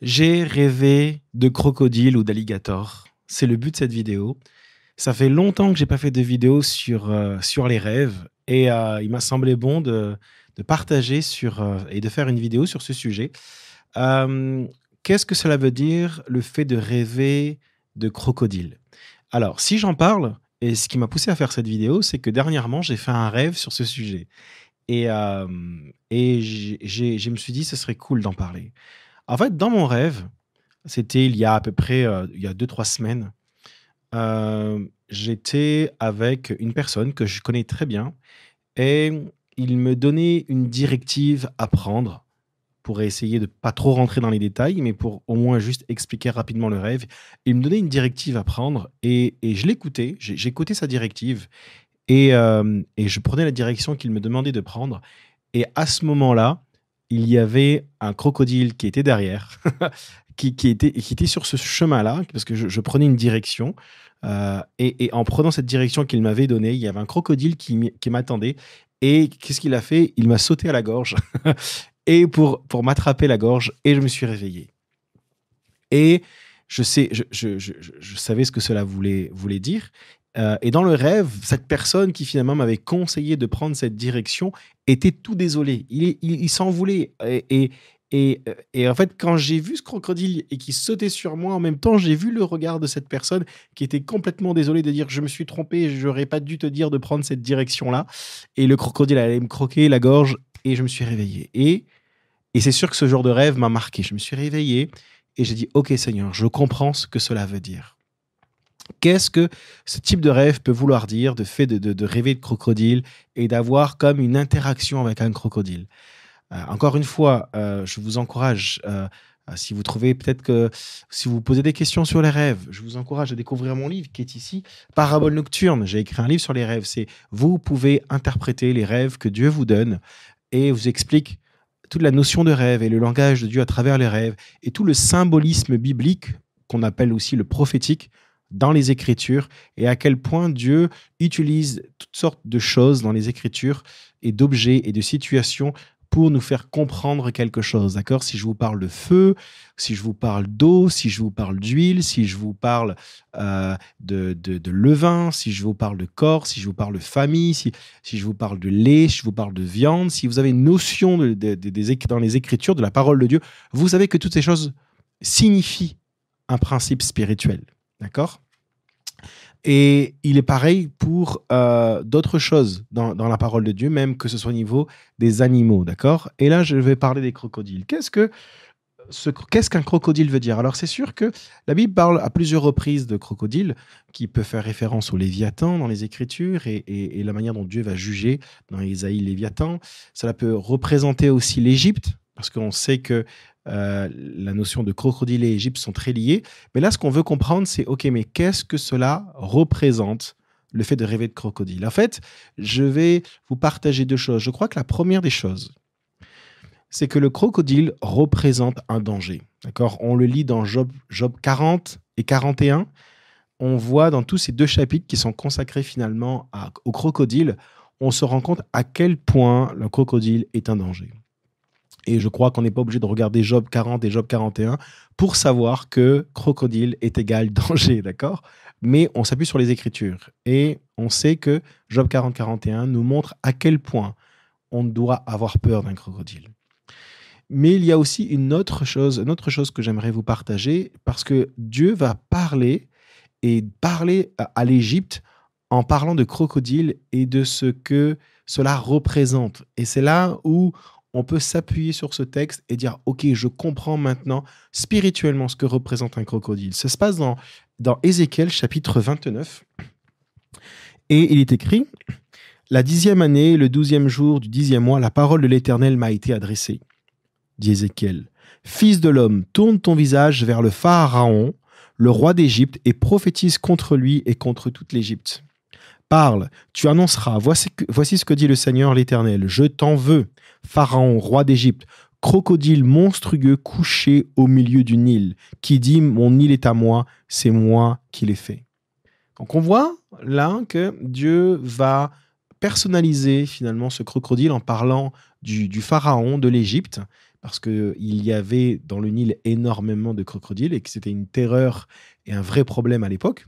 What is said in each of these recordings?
J'ai rêvé de crocodile ou d'alligator. C'est le but de cette vidéo. Ça fait longtemps que j'ai pas fait de vidéo sur, euh, sur les rêves et euh, il m'a semblé bon de, de partager sur, euh, et de faire une vidéo sur ce sujet. Qu'est-ce que cela veut dire le fait de rêver de crocodile? Alors, si j'en parle, et ce qui m'a poussé à faire cette vidéo, c'est que dernièrement, j'ai fait un rêve sur ce sujet. Et, et je me suis dit, ce serait cool d'en parler. En fait, dans mon rêve, c'était il y a à peu près euh, il y a deux, trois semaines, euh, j'étais avec une personne que je connais très bien et il me donnait une directive à prendre pour essayer de pas trop rentrer dans les détails, mais pour au moins juste expliquer rapidement le rêve. Il me donnait une directive à prendre et, et je l'écoutais, j'écoutais sa directive et, euh, et je prenais la direction qu'il me demandait de prendre. Et à ce moment-là, il y avait un crocodile qui était derrière, qui, était, qui était sur ce chemin-là, parce que je, prenais une direction. Euh, et, en prenant cette direction qu'il m'avait donnée, il y avait un crocodile qui, m'attendait. Et qu'est-ce qu'il a fait? Il m'a sauté à la gorge, et pour, m'attraper la gorge, et je me suis réveillé. Et je, sais, je, savais ce que cela voulait, voulait dire. Euh, et dans le rêve, cette personne qui finalement m'avait conseillé de prendre cette direction était tout désolé. Il, s'en voulait. Et, et, et, en fait, quand j'ai vu ce crocodile et qui sautait sur moi, en même temps, j'ai vu le regard de cette personne qui était complètement désolée de dire Je me suis trompé, j'aurais pas dû te dire de prendre cette direction-là. Et le crocodile allait me croquer la gorge et je me suis réveillé. Et, et c'est sûr que ce genre de rêve m'a marqué. Je me suis réveillé et j'ai dit Ok, Seigneur, je comprends ce que cela veut dire. Qu'est-ce que ce type de rêve peut vouloir dire, de fait de, rêver de crocodile et d'avoir comme une interaction avec un crocodile? Euh, Encore une fois, euh, je vous encourage, euh, si vous trouvez peut-être que si vous posez des questions sur les rêves, je vous encourage à découvrir mon livre qui est ici, Parabole nocturne. J'ai écrit un livre sur les rêves. C'est vous pouvez interpréter les rêves que Dieu vous donne et vous explique toute la notion de rêve et le langage de Dieu à travers les rêves et tout le symbolisme biblique qu'on appelle aussi le prophétique dans les Écritures et à quel point Dieu utilise toutes sortes de choses dans les Écritures et d'objets et de situations pour nous faire comprendre quelque chose, d'accord? Si je vous parle de feu, si je vous parle d'eau, si je vous parle d'huile, si je vous parle euh, de, levain, si je vous parle de corps, si je vous parle de famille, si, je vous parle de lait, si je vous parle de viande, si vous avez une notion dans les Écritures, de la parole de Dieu, vous savez que toutes ces choses signifient un principe spirituel. D'accord? Et il est pareil pour euh, d'autres choses dans, la parole de Dieu, même que ce soit au niveau des animaux, d'accord? Et là, je vais parler des crocodiles. Qu'est-ce que qu'est-ce qu'un crocodile veut dire? Alors, c'est sûr que la Bible parle à plusieurs reprises de crocodile, qui peut faire référence au Léviathan dans les Écritures et, la manière dont Dieu va juger dans Isaïe Léviathan. Cela peut représenter aussi l'Égypte, parce qu'on sait que euh, la notion de crocodile et Égypte sont très liées. Mais là, ce qu'on veut comprendre, c'est OK, mais qu'est-ce que cela représente le fait de rêver de crocodile? En fait, je vais vous partager deux choses. Je crois que la première des choses, c'est que le crocodile représente un danger. D'accord? On le lit dans Job, Job 40 et 41. On voit dans tous ces deux chapitres qui sont consacrés finalement au crocodile, on se rend compte à quel point le crocodile est un danger. Et je crois qu'on n'est pas obligé de regarder Job 40 et Job 41 pour savoir que crocodile est égal danger, d'accord? Mais on s'appuie sur les Écritures. Et on sait que Job 40-41 nous montre à quel point on doit avoir peur d'un crocodile. Mais il y a aussi une autre chose, une autre chose que j'aimerais vous partager, parce que Dieu va parler et parler à l'Égypte en parlant de crocodile et de ce que cela représente. Et c'est là où on peut s'appuyer sur ce texte et dire, OK, je comprends maintenant spirituellement ce que représente un crocodile. Ça se passe dans, dans Ézéchiel chapitre 29. Et il est écrit, La dixième année, le douzième jour du dixième mois, la parole de l'Éternel m'a été adressée, dit Ézéchiel. Fils de l'homme, tourne ton visage vers le Pharaon, le roi d'Égypte, et prophétise contre lui et contre toute l'Égypte. Parle, tu annonceras, voici, ce que dit le Seigneur l'Éternel, je t'en veux, Pharaon, roi d'Égypte, crocodile monstrueux couché au milieu du Nil, qui dit Mon Nil est à moi, c'est moi qui l'ai fait. Donc on voit là que Dieu va personnaliser finalement ce crocodile en parlant du, pharaon de l'Égypte, parce qu'il y avait dans le Nil énormément de crocodiles et que c'était une terreur et un vrai problème à l'époque.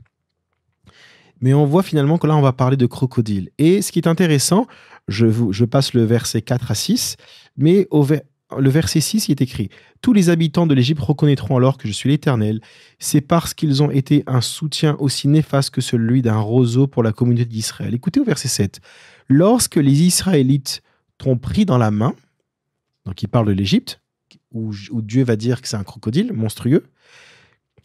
Mais on voit finalement que là, on va parler de crocodiles. Et ce qui est intéressant, je, passe le verset 4 à 6, mais le verset 6, il est écrit Tous les habitants de l'Égypte reconnaîtront alors que je suis l'Éternel. C'est parce qu'ils ont été un soutien aussi néfaste que celui d'un roseau pour la communauté d'Israël. Écoutez au verset 7. Lorsque les Israélites t'ont pris dans la main, donc il parle de l'Égypte, où Dieu va dire que c'est un crocodile monstrueux,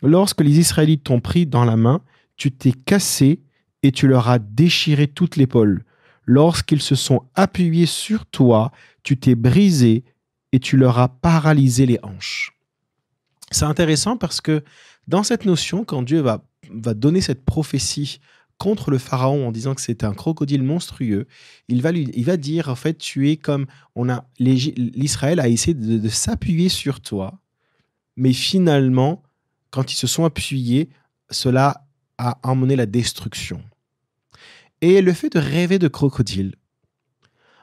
lorsque les Israélites t'ont pris dans la main, tu t'es cassé et tu leur as déchiré toute l'épaule. Lorsqu'ils se sont appuyés sur toi, tu t'es brisé et tu leur as paralysé les hanches. C'est intéressant parce que dans cette notion, quand Dieu va, va donner cette prophétie contre le pharaon en disant que c'est un crocodile monstrueux, il va, lui, il va dire en fait tu es comme on a l'Israël a essayé de, de s'appuyer sur toi, mais finalement quand ils se sont appuyés, cela a emmené la destruction. Et le fait de rêver de crocodile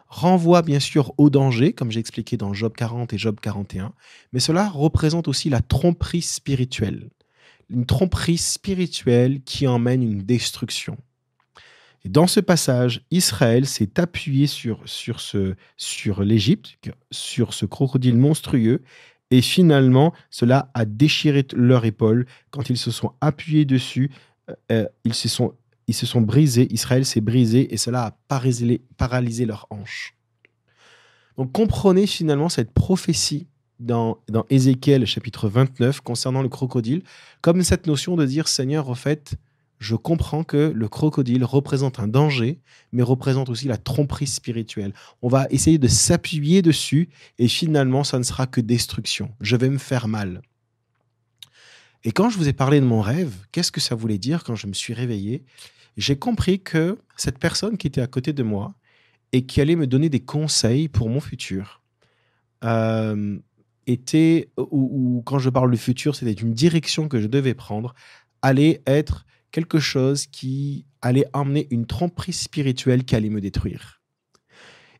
renvoie bien sûr au danger, comme j'ai expliqué dans Job 40 et Job 41, mais cela représente aussi la tromperie spirituelle. Une tromperie spirituelle qui emmène une destruction. Et dans ce passage, Israël s'est appuyé sur, sur, ce, sur l'Égypte, sur ce crocodile monstrueux, et finalement, cela a déchiré leur épaule. Quand ils se sont appuyés dessus, euh, euh, ils se sont ils se sont brisés, Israël s'est brisé et cela a paralysé, leurs hanches. Donc comprenez finalement cette prophétie dans, dans Ézéchiel chapitre 29 concernant le crocodile, comme cette notion de dire Seigneur, en fait, je comprends que le crocodile représente un danger, mais représente aussi la tromperie spirituelle. On va essayer de s'appuyer dessus et finalement, ça ne sera que destruction. Je vais me faire mal. Et quand je vous ai parlé de mon rêve, qu'est-ce que ça voulait dire quand je me suis réveillé? J'ai compris que cette personne qui était à côté de moi et qui allait me donner des conseils pour mon futur euh, était, ou, quand je parle du futur, c'était une direction que je devais prendre, allait être quelque chose qui allait emmener une tromperie spirituelle qui allait me détruire.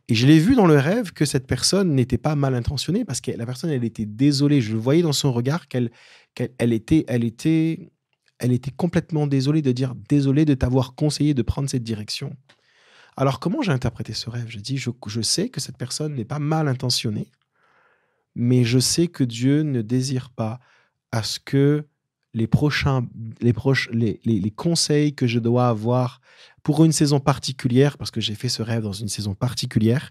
Et je l'ai vu dans le rêve que cette personne n'était pas mal intentionnée parce que la personne, elle était désolée. Je voyais dans son regard qu'elle qu'elle était, elle était, elle était complètement désolée de dire désolé de t'avoir conseillé de prendre cette direction. Alors comment j'ai interprété ce rêve? Je dis je, je sais que cette personne n'est pas mal intentionnée, mais je sais que Dieu ne désire pas à ce que les prochains, les, proches, les, les, conseils que je dois avoir pour une saison particulière, parce que j'ai fait ce rêve dans une saison particulière,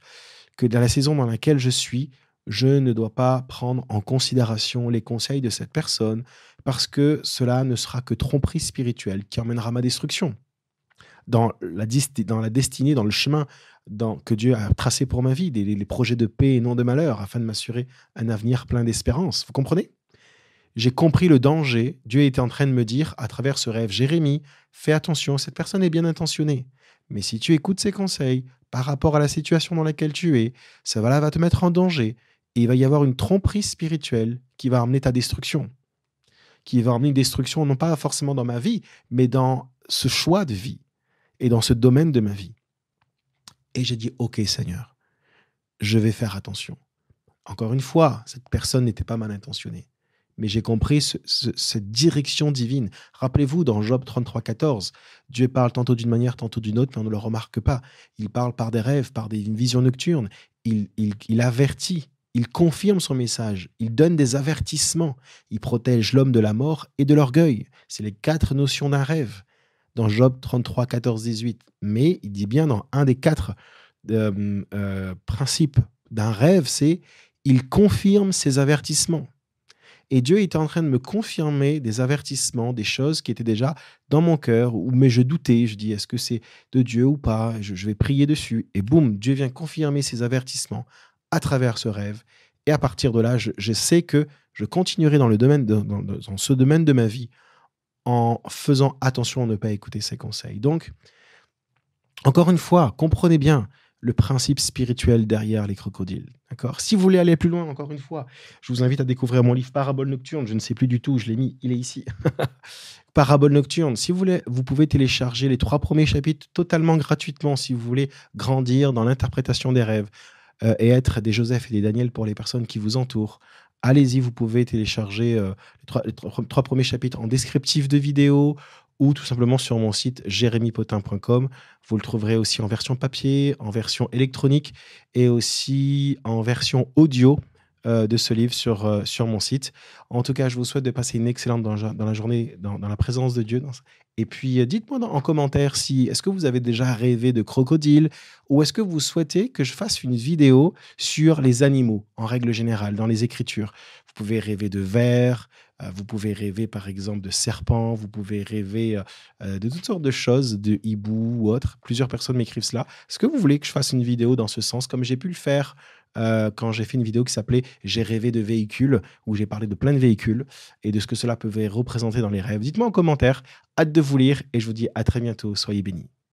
que dans la saison dans laquelle je suis, je ne dois pas prendre en considération les conseils de cette personne, parce que cela ne sera que tromperie spirituelle qui emmènera ma destruction. Dans la, destinée, dans le chemin que Dieu a tracé pour ma vie, les projets de paix et non de malheur, afin de m'assurer un avenir plein d'espérance. Vous comprenez? J'ai compris le danger. Dieu était en train de me dire à travers ce rêve, Jérémie, fais attention, cette personne est bien intentionnée. Mais si tu écoutes ses conseils par rapport à la situation dans laquelle tu es, ça va, va te mettre en danger. Et il va y avoir une tromperie spirituelle qui va amener ta destruction. Qui va amener une destruction, non pas forcément dans ma vie, mais dans ce choix de vie et dans ce domaine de ma vie. Et j'ai dit, OK Seigneur, je vais faire attention. Encore une fois, cette personne n'était pas mal intentionnée mais j'ai compris cette direction divine. Rappelez-vous, dans Job 33, 14, Dieu parle tantôt d'une manière, tantôt d'une autre, mais on ne le remarque pas. Il parle par des rêves, par des visions nocturnes. Il, il, avertit, il confirme son message, il donne des avertissements, il protège l'homme de la mort et de l'orgueil. C'est les quatre notions d'un rêve dans Job 33, 14, 18. Mais il dit bien dans un des quatre euh, euh, principes d'un rêve, c'est il confirme ses avertissements. Et Dieu était en train de me confirmer des avertissements, des choses qui étaient déjà dans mon cœur, mais je doutais. Je dis, est-ce que c'est de Dieu ou pas? Je, vais prier dessus. Et boum, Dieu vient confirmer ces avertissements à travers ce rêve. Et à partir de là, je, sais que je continuerai dans, le domaine dans, ce domaine de ma vie en faisant attention à ne pas écouter ses conseils. Donc, encore une fois, comprenez bien, le principe spirituel derrière les crocodiles. D'accord? Si vous voulez aller plus loin, encore une fois, je vous invite à découvrir mon livre Parabole nocturne. Je ne sais plus du tout, je l'ai mis, il est ici. Parabole nocturne. Si vous voulez, vous pouvez télécharger les trois premiers chapitres totalement gratuitement si vous voulez grandir dans l'interprétation des rêves. euh, et être des Joseph et des Daniel pour les personnes qui vous entourent. Allez-y, vous pouvez télécharger euh, les, trois, premiers chapitres en descriptif de vidéo ou tout simplement sur mon site jérémypotin.com. Vous le trouverez aussi en version papier, en version électronique et aussi en version audio euh, de ce livre sur, euh, sur mon site. En tout cas, je vous souhaite de passer une excellente dans, la journée, dans, la présence de Dieu. Et puis, euh, dites-moi en commentaire si est-ce que vous avez déjà rêvé de crocodile ou est-ce que vous souhaitez que je fasse une vidéo sur les animaux en règle générale dans les Écritures? Vous pouvez rêver de vers, vous pouvez rêver par exemple de serpents, vous pouvez rêver de toutes sortes de choses, de hibou ou autres. Plusieurs personnes m'écrivent cela. Est-ce que vous voulez que je fasse une vidéo dans ce sens, comme j'ai pu le faire euh, quand j'ai fait une vidéo qui s'appelait J'ai rêvé de véhicules, où j'ai parlé de plein de véhicules et de ce que cela pouvait représenter dans les rêves. Dites-moi en commentaire, hâte de vous lire et je vous dis à très bientôt, soyez bénis.